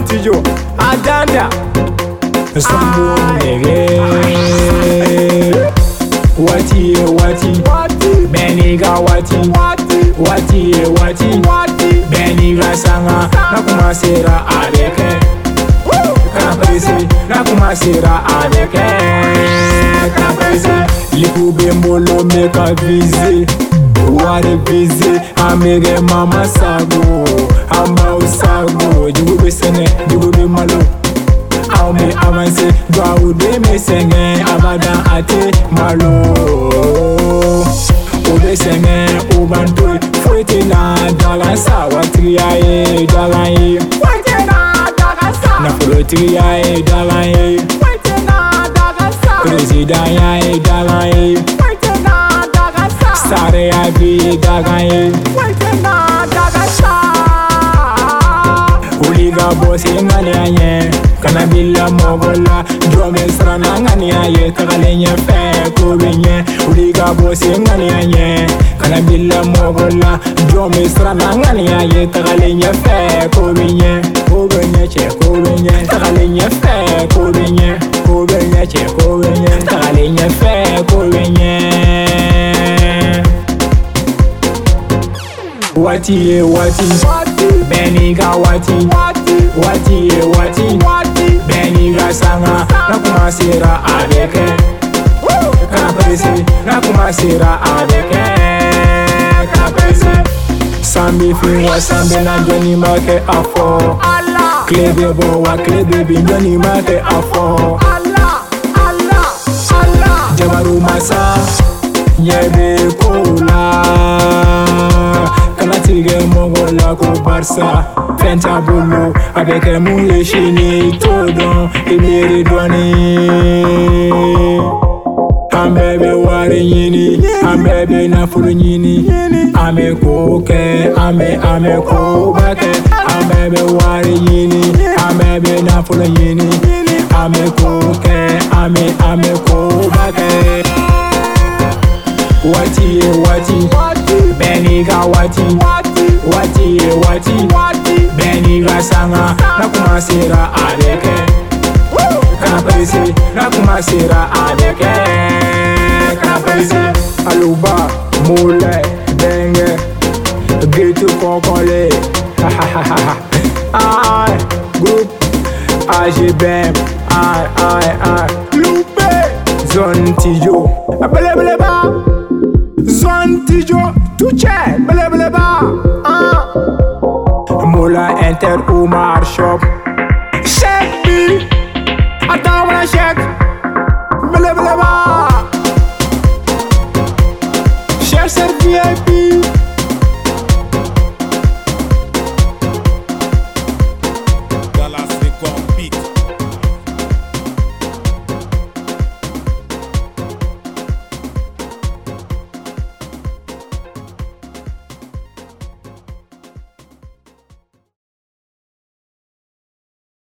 ntijo adanda sɔmbɔnɛgɛ waati ye waati bɛɛ n'i ka waati waati ye waati bɛɛ n'i ka sanga na kuma sera a bɛ kɛ kana perese na kuma sera a bɛ kɛ kana perese liku bɛ n bolo mɛ ka vize wari bizi amege mama sago amba usago jugubi sene jugubi malo aume avanse dwaude mesenge abada ate malo ube senge ubantu fuetina dala sawa triaye dala ye nafolo triaye dala ye presida yaye dala ye ga bose ŋaniya ye kana bila mɔgɔ la jɔn bɛ siranna ŋaniya ye tagalen ɲɛfɛ ko bɛ ɲɛ wuli ka bose ŋaniya ye kana bila mɔgɔ la jɔn bɛ siranna ŋaniya ye tagalen ɲɛfɛ ko bɛ ɲɛ ko bɛ ɲɛ cɛ ko bɛ ɲɛ tagalen ɲɛfɛ ko bɛ ɲɛ ko bɛ ɲɛ cɛ ko bɛ ɲɛ tagalen ɲɛfɛ ko bɛ ɲɛ Eh, wati wati Beniga eh, wati wati wati Beniga sanga na kumasira adeke Kapesi na kumasira adeke Kapesi Sambi finwa sambi na joni make afo Klebe bowa klebe bi joni make afo Jabaru masa Yebe kula Barça Fɛn a bɛ kɛ mun ye sini t'o dɔn i miiri An bɛɛ bɛ wari ɲini, an bɛɛ bɛ nafolo ɲini, an bɛ ko kɛ, an bɛ an bɛ koba kɛ. An bɛɛ bɛ wari ɲini, an bɛɛ bɛ nafolo ɲini, an bɛ ko kɛ, an bɛ an bɛ koba kɛ. Waati ye waati, bɛɛ n'i ka waati. watiye wati bɛni ka sanga na kuma sera a bɛ kɛ kapɛrise na kuma sera a bɛ kɛ kapɛrise. aluba mule denge gitu kɔkɔle ai group agbm ai ai ai lupe zone tijo belebeleba zone tijo tuche belebeleba. Center Umar Shop